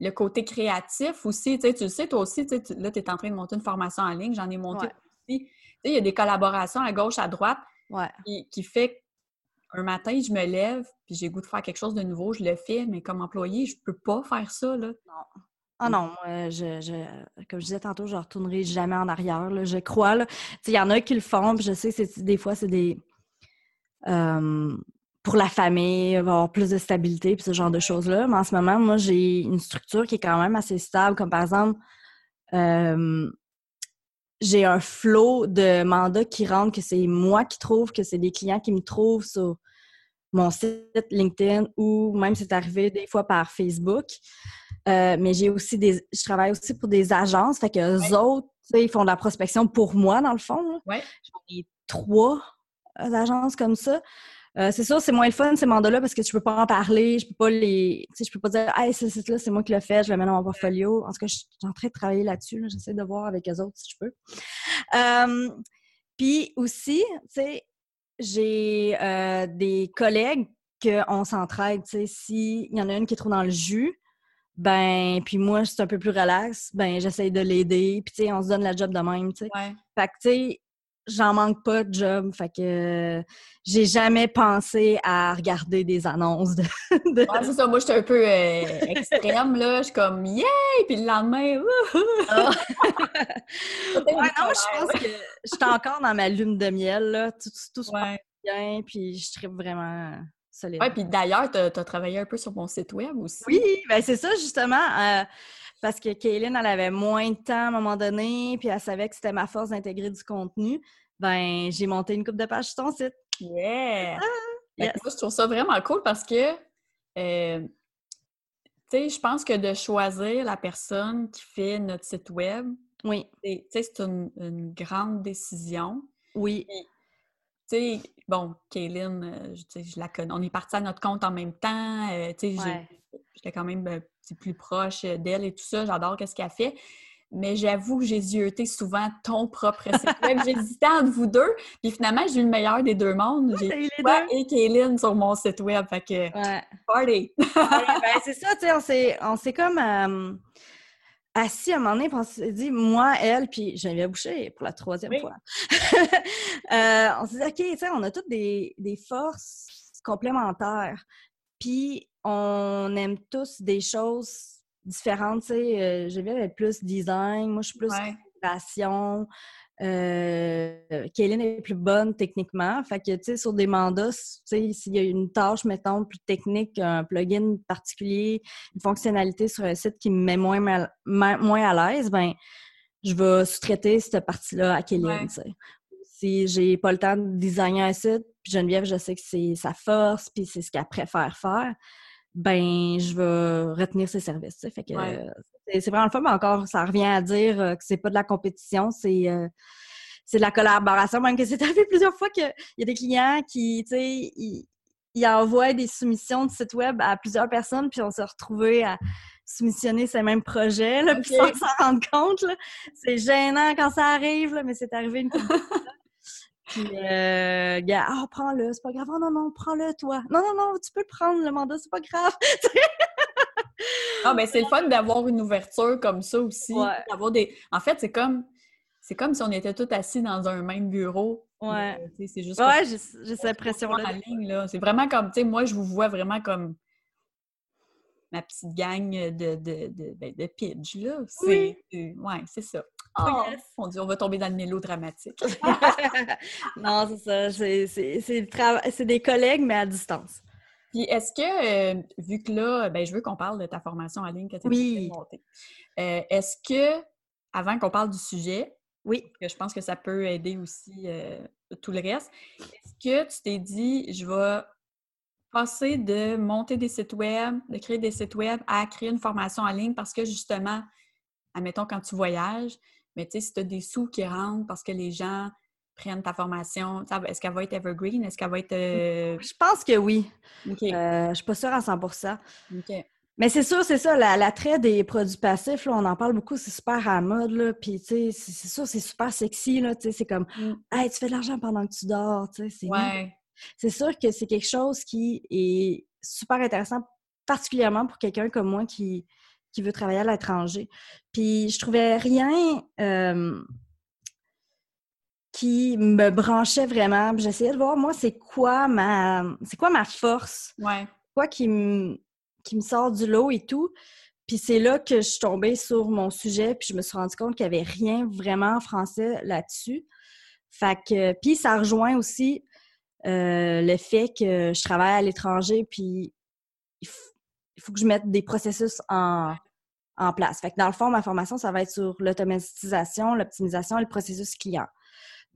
le côté créatif aussi. Tu sais, tu le sais, toi aussi, tu sais, là, tu es en train de monter une formation en ligne, j'en ai monté aussi. Tu sais, il y a des collaborations à gauche, à droite qui, qui fait un matin, je me lève, puis j'ai goût de faire quelque chose de nouveau, je le fais, mais comme employé, je peux pas faire ça, là. Non. Ah non, je, je, comme je disais tantôt, je ne retournerai jamais en arrière, là, je crois. Il y en a qui le font, puis je sais que des fois, c'est des... pour la famille, avoir plus de stabilité, puis ce genre de choses-là. Mais en ce moment, moi, j'ai une structure qui est quand même assez stable, comme par exemple, j'ai un flot de mandats qui rentrent, que c'est moi qui trouve, que c'est des clients qui me trouvent sur mon site LinkedIn ou même c'est arrivé des fois par Facebook. Euh, mais j'ai aussi des. Je travaille aussi pour des agences, fait que eux autres, ils font de la prospection pour moi, dans le fond. Ouais. J'en ai trois agences comme ça. Euh, c'est sûr, c'est moins le fun, ces mandats-là, parce que je peux pas en parler, je peux pas les. Tu sais, je peux pas dire Hey, ce site-là, c'est moi qui l'ai fait, je vais mettre dans mon portfolio. En tout cas, je suis en train de travailler là-dessus. J'essaie de voir avec les autres si je peux. Puis aussi, tu sais, j'ai euh, des collègues qu'on s'entraide. Tu sais, s'il y en a une qui est trop dans le jus, ben, puis moi, c'est un peu plus relax, ben, j'essaie de l'aider. Puis, tu sais, on se donne la job de même, tu sais. Fait que, tu sais, j'en manque pas de job. Fait que j'ai jamais pensé à regarder des annonces de. c'est ça. Moi, j'étais un peu euh, extrême, là. Je suis comme, yeah! Puis le lendemain, ah. ouais, non, je pense que je suis encore dans ma lune de miel, là. Tout, tout se passe bien, puis je tripe vraiment. Solide. Ouais, puis d'ailleurs, tu as, travaillé un peu sur mon site web aussi. Oui, ben c'est ça, justement. Euh, parce que Kaylin, elle avait moins de temps à un moment donné, puis elle savait que c'était ma force d'intégrer du contenu. Ben, j'ai monté une coupe de pages sur ton site. Yeah! Ah, moi, je trouve ça vraiment cool parce que, euh, tu sais, je pense que de choisir la personne qui fait notre site web, oui. c'est une, grande décision. Oui. Tu sais, bon, Kaylin, euh, je la connais. On est partis à notre compte en même temps. Euh, tu sais, j'étais quand même plus proche d'elle et tout ça. J'adore ce qu'elle fait. Mais j'avoue que j'ai zioté souvent ton propre site web. J'hésitais entre vous deux. Puis finalement, j'ai eu le meilleur des deux mondes. J'ai toi et Kaylin sur mon site web. Fait que, party! ben, c'est ça, tu sais, on s'est comme euh, assis à un moment donné, on s'est dit, moi, elle, puis Geneviève Boucher pour la troisième fois. Euh, on s'est dit, OK, tu sais, on a toutes des, des forces complémentaires. Puis on aime tous des choses différentes. Tu sais, euh, vu avec plus design, moi je suis plus création. Euh, est plus bonne techniquement. Fait que, tu sais, sur des mandats, tu sais, s'il y a une tâche, mettons, plus technique, un plugin particulier, une fonctionnalité sur un site qui me met moins, moins à l'aise, ben je vais sous-traiter cette partie-là à Kéline, Si j'ai pas le temps de designer un site, puis Geneviève, je sais que c'est sa force, puis c'est ce qu'elle préfère faire, ben je vais retenir ses services. Fait que c'est vraiment le fun, mais encore, ça revient à dire euh, que c'est pas de la compétition, c'est euh, c'est de la collaboration. Même que c'est arrivé plusieurs fois qu'il y a des clients qui, tu sais, ils, envoient des soumissions de site web à plusieurs personnes, puis on s'est retrouvés à soumissionner ces mêmes projets, là, puis sans s'en rendre compte. C'est gênant quand ça arrive, là, mais c'est arrivé une fois. Puis, euh, gars, ah, prends-le, c'est pas grave. Oh, non, non, prends-le, toi. Non, non, non, tu peux le prendre, le mandat, c'est pas grave. Ah, ben, c'est le fun d'avoir une ouverture comme ça aussi. D'avoir des... En fait, c'est comme... C'est comme si on était tous assis dans un même bureau. Ouais. c'est juste ouais, j'ai cette impression-là. C'est vraiment comme, tu sais, moi, je vous vois vraiment comme ma petite gang de, de, de, ben, de pitch, là. C'est, ouais, c'est ça. Oh, on dit, on va tomber dans le mélodramatique. non, c'est ça. C'est des collègues, mais à distance. Puis est-ce que, euh, vu que là, ben, je veux qu'on parle de ta formation en ligne que tu as oui. euh, est-ce que, avant qu'on parle du sujet, oui. que je pense que ça peut aider aussi euh, tout le reste, est-ce que tu t'es dit, je vais passer de monter des sites web, de créer des sites web à créer une formation en ligne parce que justement, admettons quand tu voyages, mais tu sais, si tu as des sous qui rentrent parce que les gens prennent ta formation, est-ce qu'elle va être evergreen? Est-ce qu'elle va être. Euh, je pense que oui. Euh, je suis pas sûre à 100 Mais c'est sûr, c'est ça, l'attrait des produits passifs, là, on en parle beaucoup, c'est super à la mode, là, puis c'est sûr, c'est super sexy, là, c'est comme, mm. hey, tu fais de l'argent pendant que tu dors, tu sais, c'est... Ouais. C'est sûr que c'est quelque chose qui est super intéressant, particulièrement pour quelqu'un comme moi qui, qui veut travailler à l'étranger. Puis je trouvais rien euh, qui me branchait vraiment. J'essayais de voir, moi, c'est quoi ma c'est quoi ma force? Ouais. Quoi qui me, qui me sort du lot et tout. Puis c'est là que je suis tombée sur mon sujet, puis je me suis rendu compte qu'il n'y avait rien vraiment en français là-dessus. Fait que, puis ça rejoint aussi euh, le fait que je travaille à l'étranger, puis il, faut que je mette des processus en, en place. Fait que dans le fond, ma formation, ça va être sur l'automatisation, l'optimisation et le processus client.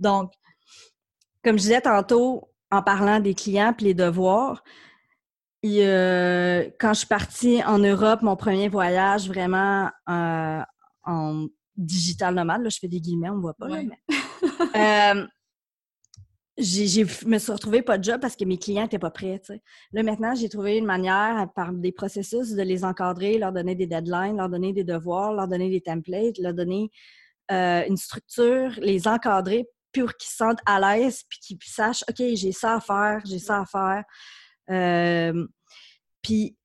Donc, comme je disais tantôt, en parlant des clients et les devoirs, quand je suis partie en Europe, mon premier voyage vraiment euh, en digital nomade, là, je fais des guillemets, on ne voit pas, là, mais, euh, je me suis retrouvée pas de job parce que mes clients n'étaient pas prêts. Là, maintenant, j'ai trouvé une manière, par des processus, de les encadrer, leur donner des deadlines, leur donner des devoirs, leur donner des templates, leur donner euh, une structure, les encadrer pour qu'ils se sentent à l'aise puis qu'ils sachent, OK, j'ai ça à faire, j'ai ça à faire. Euh, puis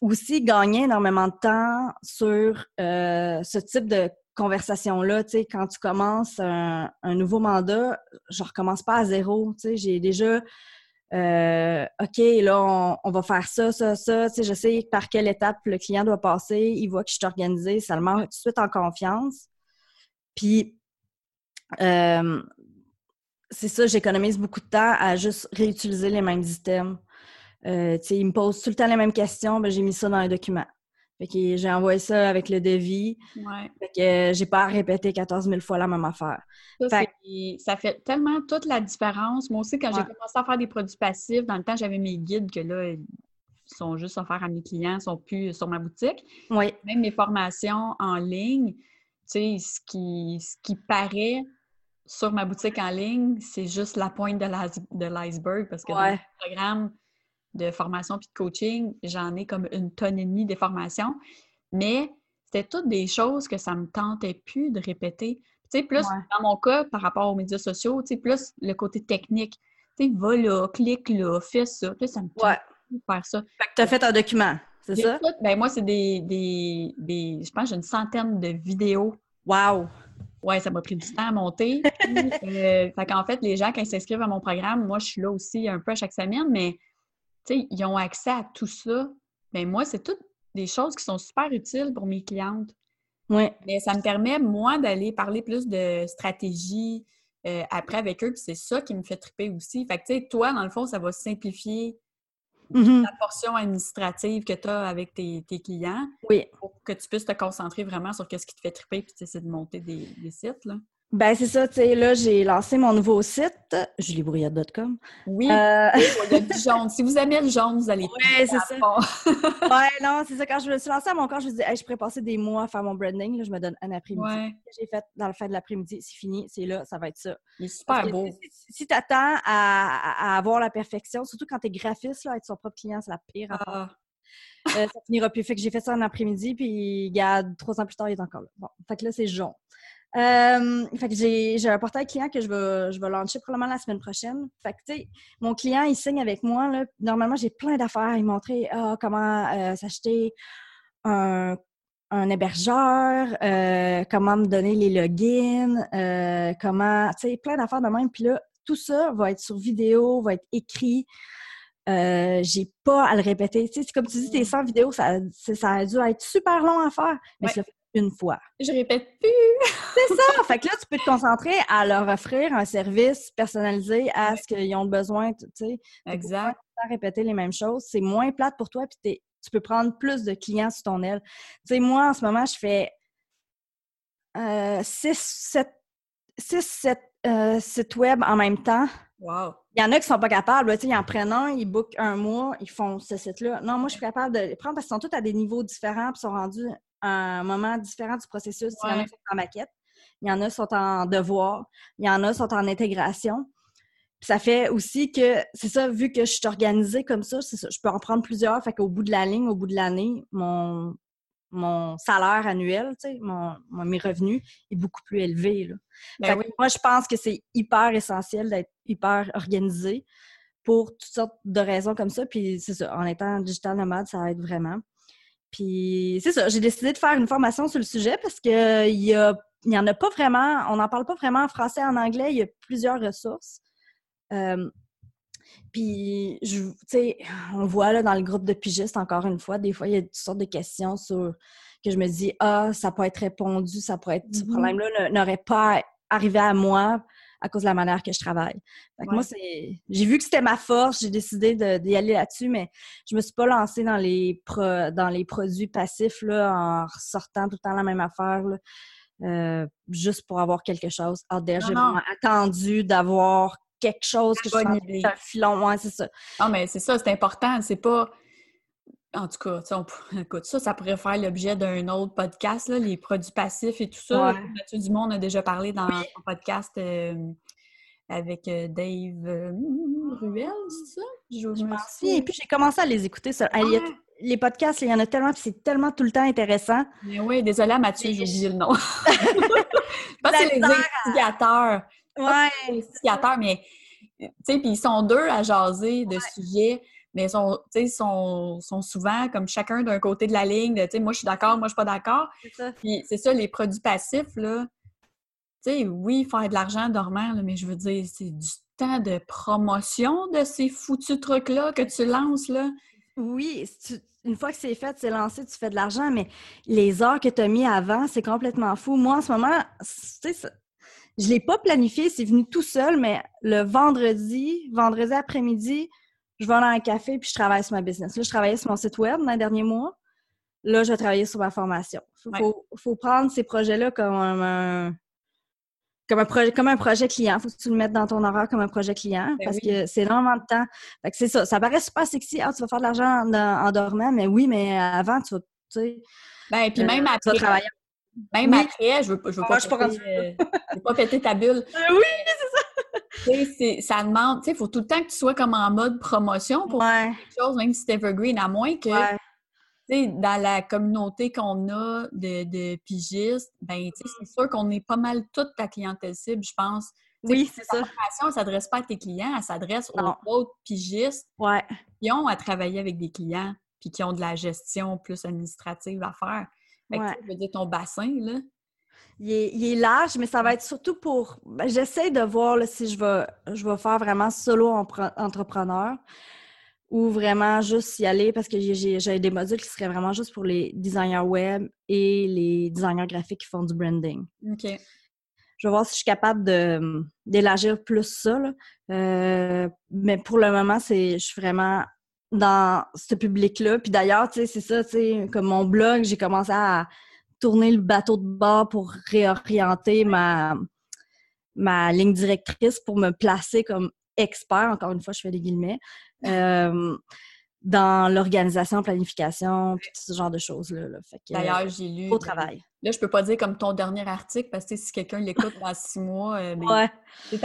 aussi gagner énormément de temps sur euh, ce type de conversation-là, tu sais, quand tu commences un, nouveau mandat, je recommence pas à zéro, tu sais, j'ai déjà euh, OK, là, on, va faire ça, ça, ça. Tu sais, je sais par quelle étape le client doit passer. Il voit que je suis organisée. Ça le met tout de suite en confiance. Puis, euh, c'est ça, j'économise beaucoup de temps à juste réutiliser les mêmes items. Euh, tu sais, il me pose tout le temps les mêmes questions. Ben, j'ai mis ça dans un document. Fait que j'ai envoyé ça avec le devis. Ouais. Fait que j'ai pas à répéter 14 000 fois la même affaire. Ça, fait... tellement toute la différence. Moi aussi, quand j'ai commencé à faire des produits passifs, dans le temps, j'avais mes guides que là, ils sont juste offerts à mes clients, ils sont plus sur ma boutique. Même mes formations en ligne, tu sais, ce qui, ce qui paraît sur ma boutique en ligne, c'est juste la pointe de l'iceberg parce que dans le programme, de formation puis de coaching, j'en ai comme une tonne et demie de formation. Mais c'était toutes des choses que ça me tentait plus de répéter. Tu sais, plus dans mon cas, par rapport aux médias sociaux, tu sais, plus le côté technique. Tu sais, va là, clique là, fais ça. Puis ça me tente de faire ça. Fait que tu as fait un document, c'est ça? ben moi, c'est des, des, des, Je pense que j'ai une centaine de vidéos. Wow! Ouais, ça m'a pris du temps à monter. euh, fait qu'en fait, les gens, quand ils s'inscrivent à mon programme, moi, je suis là aussi un peu à chaque semaine, mais ils ont accès à tout ça. Mais moi, c'est toutes des choses qui sont super utiles pour mes clientes. Oui. Mais ça me permet, moi, d'aller parler plus de stratégie euh, après avec eux. Puis c'est ça qui me fait triper aussi. Fait que, tu sais, toi, dans le fond, ça va simplifier Mhm. la portion administrative que tu as avec tes, tes clients Oui. pour que tu puisses te concentrer vraiment sur ce qui te fait triper puis essayer de monter des, des sites. Là. Ben, c'est ça, tu sais, là, j'ai lancé mon nouveau site, juliebrouillette.com. Oui, Euh, il y a du jaune. Si vous aimez le jaune, vous allez Ouais, c'est ça. ouais, non, c'est ça. Quand je me suis lancée à mon corps, je me disais, Hey, je pourrais passer des mois à faire mon branding. Là, je me donne un après-midi. Ouais, J'ai fait dans le fin de l'après-midi, c'est fini, c'est là, ça va être ça. Parce super que beau. Si, tu attends à, à avoir la perfection, surtout quand tu es graphiste, là, être son propre client, c'est la pire affaire. Ah, Euh, ça finira plus. Fait que j'ai fait ça en après-midi, puis regarde, trois ans plus tard, il est encore là. Bon, fait que là, c'est jaune. Euh, fait que j'ai un portail client que je vais, je vais lancer probablement la semaine prochaine. Fait que, tu sais, mon client, il signe avec moi. Là. Normalement, j'ai plein d'affaires à lui montrer ah, comment euh, s'acheter un, un hébergeur, euh, comment me donner les logins, comment, tu sais, plein d'affaires de même. Puis là, tout ça va être sur vidéo, va être écrit. Euh, j'ai pas à le répéter. Tu sais, comme tu dis, tes 100 vidéos, ça, ça a dû être super long à faire, mais Ouais. Une fois. je répète plus. C'est ça! fait que là, tu peux te concentrer à leur offrir un service personnalisé à ce qu'ils ont besoin, tu sais. Exact. Sans répéter les mêmes choses. C'est moins plate pour toi, puis t'es- tu peux prendre plus de clients sur ton aile. Tu sais, moi, en ce moment, je fais 6, 7, 6, 7 sites web en même temps. Wow. Il y en a qui sont pas capables. là, tu sais, Ils en prennent un, ils bookent un mois, ils font ce site-là. Non, moi, je suis capable de les prendre parce qu'ils sont tous à des niveaux différents puis sont rendus un moment différent du processus. Il y en a qui sont en maquette, il y en a qui sont en devoir, il y en a qui sont en intégration. Puis ça fait aussi que, c'est ça, vu que je suis organisée comme ça, je peux en prendre plusieurs. Fait qu'au bout de la ligne, au bout de l'année, mon, mon salaire annuel, tu sais, mon, mon- mes revenus est beaucoup plus élevé. Là. Ben Fait que. Moi, je pense que c'est hyper essentiel d'être hyper organisé pour toutes sortes de raisons comme ça. Puis c'est ça, en étant digital nomade, ça aide vraiment. Puis c'est ça, j'ai décidé de faire une formation sur le sujet parce que il y a il y en a pas vraiment, on n'en parle pas vraiment en français, en anglais, il y a plusieurs ressources. Euh, puis, tu sais, on voit là dans le groupe de pigistes, encore une fois, des fois, il y a toutes sortes de questions sur que je me dis, ah, ça peut être répondu, ça pourrait être, ce Mhm. problème-là n'aurait pas arrivé à moi à cause de la manière que je travaille. Fait que Ouais. moi, c'est, j'ai vu que c'était ma force, j'ai décidé d'y aller là-dessus, mais je me suis pas lancée dans les, pro- dans les produits passifs, là, en ressortant tout le temps la même affaire, là, euh, juste pour avoir quelque chose. Non, J'ai vraiment attendu d'avoir quelque chose que je un filon. Ouais, c'est ça. Non, mais c'est ça, c'est important. C'est pas. En tout cas, on écoute, ça, ça pourrait faire l'objet d'un autre podcast, là, les produits passifs et tout ça. Ouais. Mathieu Dumont on a déjà parlé dans Oui. son podcast euh, avec euh, Dave euh, Ruel, c'est ça? Je, Je me. Et puis, j'ai commencé à les écouter. Les podcasts, il y en a tellement, puis c'est tellement tout le temps intéressant. Mais oui, désolée à Mathieu, j'ai oublié le nom. que c'est les instigateurs. Ouais. les instigateurs, mais tu sais, puis ils sont deux à jaser de sujets, mais ils sont, sont, sont souvent comme chacun d'un côté de la ligne, de, moi je suis d'accord, moi je suis pas d'accord. C'est ça. Puis c'est ça, les produits passifs, là, tu sais, oui, faire de l'argent dormant, là, mais je veux dire, c'est du temps de promotion de ces foutus trucs-là que tu lances, là. Oui, tu- une fois que c'est fait, c'est lancé, tu fais de l'argent, mais les heures que tu as mis avant, c'est complètement fou. Moi, en ce moment, tu sais, je ne l'ai pas planifié, c'est venu tout seul, mais le vendredi, vendredi après-midi, je vais dans un café puis je travaille sur ma business. Là, je travaillais sur mon site web dans les derniers mois. Là, je vais travailler sur ma formation. Il Ouais. faut, faut prendre ces projets-là comme un, comme un, projet, comme un projet client. Il faut que tu le mettes dans ton horaire comme un projet client Ben parce oui. que c'est énormément de temps. Fait que c'est ça. Ça paraît super sexy. Ah, tu vas faire de l'argent en, en dormant, mais oui, mais avant, tu vas, tu sais, Ben, puis euh, même tu vas après, travailler. même Oui. après, je veux, pas- je veux Ah, pas, je péter, euh, je veux pas péter ta bulle. Euh, oui! C'est- ça demande, tu sais, il faut tout le temps que tu sois comme en mode promotion pour Ouais, quelque chose, même si c'est evergreen, à moins que, ouais. tu sais, dans la communauté qu'on a de, de pigistes, ben, tu sais, c'est sûr qu'on est pas mal toute ta clientèle cible, je pense. Oui, c'est ça. formation, elle s'adresse pas à tes clients, elle s'adresse aux autres pigistes Ouais. qui ont à travailler avec des clients puis qui ont de la gestion plus administrative à faire. Fait que, Ouais. tu veux dire, ton bassin, là, Il est, il est large, mais ça va être surtout pour. ben, J'essaie de voir là, si je vais, je vais faire vraiment solo entrepreneur. ou vraiment juste y aller parce que j'ai des modules qui seraient vraiment juste pour les designers web et les designers graphiques qui font du branding. OK. Je vais voir si je suis capable d'élargir plus ça. Euh, mais pour le moment, je suis vraiment dans ce public-là. Puis d'ailleurs, c'est ça, comme mon blog, j'ai commencé à tourner le bateau de bord pour réorienter ma, ma ligne directrice pour me placer comme expert, encore une fois, je fais des guillemets, euh, dans l'organisation, planification, puis tout ce genre de choses-là. D'ailleurs, j'ai lu. Au travail. Là, je peux pas dire comme ton dernier article, parce que si quelqu'un l'écoute dans six mois, euh, ouais. tu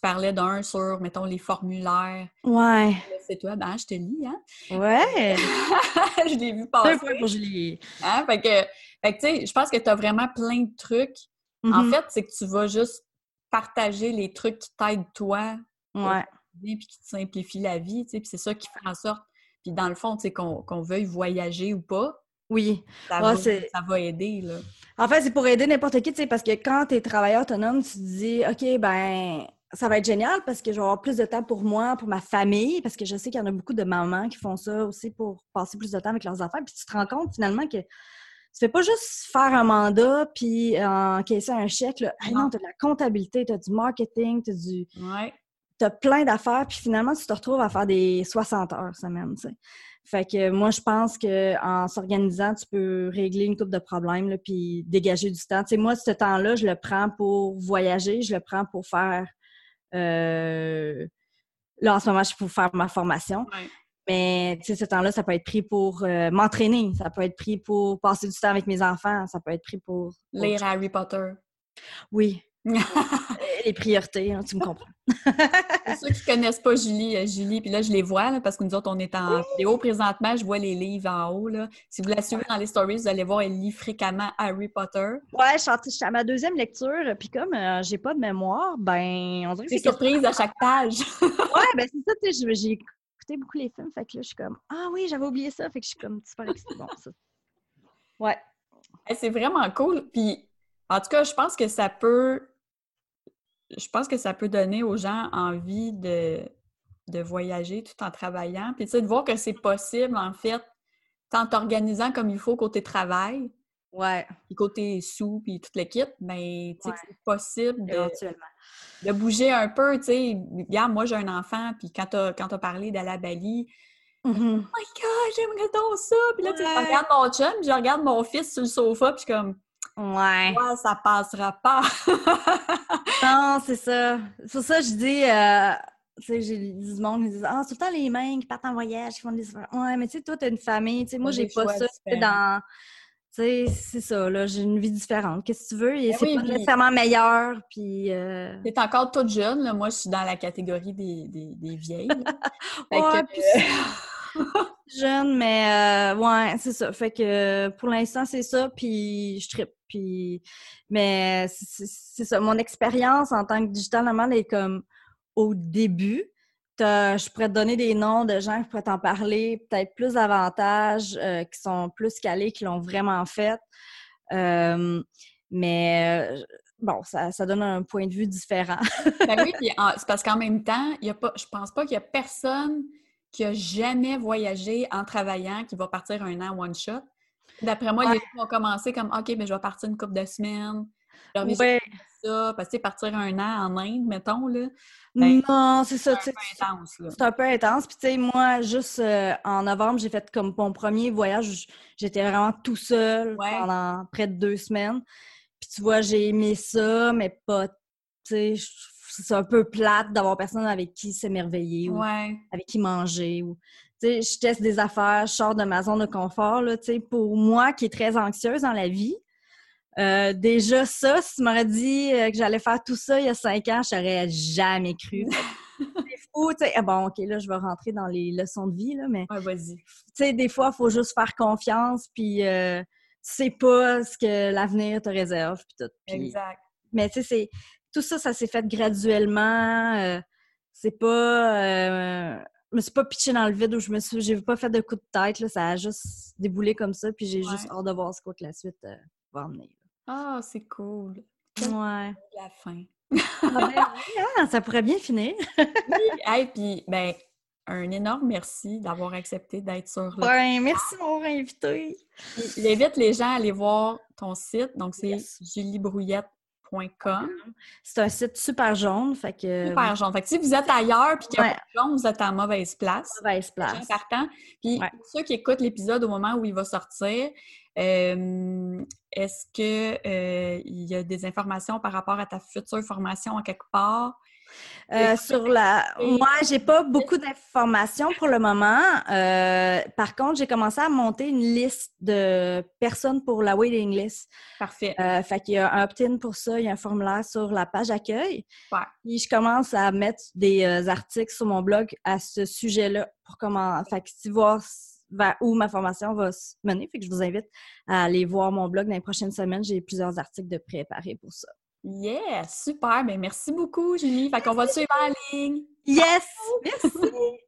parlais d'un sur, mettons, les formulaires. Ouais. C'est toi, ben, je te lis, hein? Ouais. je l'ai vu passer. Deux fois pour Julie. Hein? Fait que, fait que tu sais, je pense que tu as vraiment plein de trucs. En Mhm. fait, c'est que tu vas juste partager les trucs qui t'aident toi Ouais. Puis qui te simplifient la vie, tu sais, puis c'est ça qui fait en sorte, puis dans le fond, tu sais, qu'on veuille voyager ou pas, Oui. ça, Ouais, va, ça va aider, là. En fait, c'est pour aider n'importe qui, tu sais, parce que quand tu es travailleur autonome, tu te dis, OK, ben, ça va être génial parce que je vais avoir plus de temps pour moi, pour ma famille, parce que je sais qu'il y en a beaucoup de mamans qui font ça aussi pour passer plus de temps avec leurs enfants. Puis tu te rends compte finalement que tu fais pas juste faire un mandat puis encaisser un chèque. Là. Ah Non. non, tu as de la comptabilité, tu as du marketing, tu as du. Ouais. T'as plein d'affaires, puis finalement, tu te retrouves à faire des 60 heures semaine, tu. Fait que moi, je pense qu'en s'organisant, tu peux régler une coupe de problèmes, là, puis dégager du temps. Tu moi, ce temps-là, je le prends pour voyager, je le prends pour faire... euh, Là, en ce moment, je suis pour faire ma formation. Ouais. Mais, tu ce temps-là, ça peut être pris pour euh, m'entraîner, ça peut être pris pour passer du temps avec mes enfants, ça peut être pris pour- Lire Harry Potter. Oui, les priorités, hein, tu me comprends. Pour ceux qui connaissent pas Julie, euh, Julie, puis là, je les vois, là, parce que nous autres, on est en vidéo présentement, je vois les livres en haut, là. Si vous la suivez dans les stories, vous allez voir, elle lit fréquemment Harry Potter. Ouais, je suis, en- je suis à ma deuxième lecture, puis comme euh, j'ai pas de mémoire, ben, on dirait que C'est surprise à chaque page. Ouais, ben c'est ça, tu sais, j'ai écouté beaucoup les films, fait que là, je suis comme, ah oui, j'avais oublié ça, fait que je suis comme super excitée. Bon, ça. Ouais. Hey, C'est vraiment cool. Puis, en tout cas, je pense que ça peut. Je pense que ça peut donner aux gens envie de, de voyager tout en travaillant. Puis, tu sais, de voir que c'est possible, en fait, en t'organisant comme il faut côté travail, Ouais, puis côté sous, puis toute l'équipe, mais tu sais, Ouais. que c'est possible de, de bouger un peu, tu sais. Regarde, moi, j'ai un enfant, puis quand t'as quand t'as parlé d'aller à Bali, Mhm. oh my God, j'aimerais donc ça! Puis là, tu sais, je Ouais. regarde mon chum, puis je regarde mon fils sur le sofa, puis je suis comme, Ouais. ouais, ça passera pas! Non, c'est ça. C'est pour ça que je dis, euh, tu sais, j'ai du monde qui disent, ah, c'est tout le temps les mains qui partent en voyage, qui font des. Ouais, mais tu sais, toi, t'as une famille, tu sais, moi, j'ai pas ça. Dans... Tu sais, c'est ça, là, j'ai une vie différente. Qu'est-ce que tu veux? Et Ben c'est oui, pas nécessairement meilleur, puis... euh, T'es encore toute jeune, là. Moi, je suis dans la catégorie des, des, des vieilles. Ouais, que, puis jeune, mais euh, ouais, c'est ça. Fait que pour l'instant, c'est ça, puis je trippe. Puis, mais c'est- ça. Mon expérience en tant que digital nomade est comme au début. Je pourrais te donner des noms de gens qui pourraient t'en parler, peut-être plus davantage, euh, qui sont plus calés, qui l'ont vraiment fait. Euh, mais euh, bon, ça, donne un point de vue différent. ben oui, c'est parce qu'en même temps, il y a pas, je pense pas qu'il y a personne qui a jamais voyagé en travaillant qui va partir un an one shot. D'après moi, Ouais. les gens vont commencer comme OK, ben je vais partir une couple de semaines. Ouais. ça. Parce que tu sais, partir un an en Inde, mettons, là, Ben, non, c'est ça. c'est un peu intense. C'est un peu intense. Puis, tu sais, moi, juste euh, en novembre, j'ai fait comme mon premier voyage. J'étais vraiment tout seul Ouais. pendant près de deux semaines. Puis, tu vois, j'ai aimé ça, mais pas. Tu sais, c'est un peu plate d'avoir personne avec qui s'émerveiller ou avec qui manger. Ou, sais, je teste des affaires, je sors de ma zone de confort. Là, tu sais, pour moi, qui est très anxieuse dans la vie, euh, déjà ça, si tu m'aurais dit euh, que j'allais faire tout ça il y a cinq ans, je n'aurais jamais cru. C'est fou, tu sais. Ah bon, OK, là, je vais rentrer dans les leçons de vie, là, mais Ouais, vas-y. tu sais, des fois, il faut juste faire confiance, puis euh, tu sais pas ce que l'avenir te réserve, puis tout. Exact. mais tu sais, c'est tout ça, ça s'est fait graduellement. euh, c'est pas. Je me suis pas pitché dans le vide ou je me suis. J'ai pas fait de coup de tête, là, ça a juste déboulé comme ça, puis j'ai Ouais. juste hâte de voir ce que la suite euh, va emmener. Ah, c'est cool. Ouais. La fin. Ah, ben hein, ça pourrait bien finir. Oui, hey, puis, ben, un énorme merci d'avoir accepté d'être sur le. Ouais, merci m'avoir invité. J'invite les gens à aller voir ton site. Donc, c'est juliebrouillette.com. C'est un site super jaune. Fait que... Super jaune. Fait que si vous êtes ailleurs puis qu'il y a jaune, vous êtes à mauvaise place. Mauvaise place. Important. Puis pour ceux qui écoutent l'épisode au moment où il va sortir, euh, est-ce qu'il euh, y a des informations par rapport à ta future formation en quelque part? Euh, sur la. Moi, j'ai pas beaucoup d'informations pour le moment. Euh, par contre, j'ai commencé à monter une liste de personnes pour la waiting list. Parfait. Euh, fait qu'il y a un opt-in pour ça, il y a un formulaire sur la page accueil. Ouais. Puis je commence à mettre des articles sur mon blog à ce sujet-là pour comment. Fait que si voir vers où ma formation va se mener. Fait que je vous invite à aller voir mon blog dans les prochaines semaines. J'ai plusieurs articles de préparer pour ça. Yeah, super. Ben, merci beaucoup, Julie. Fait qu'on va suivre en ligne? Yes! Merci!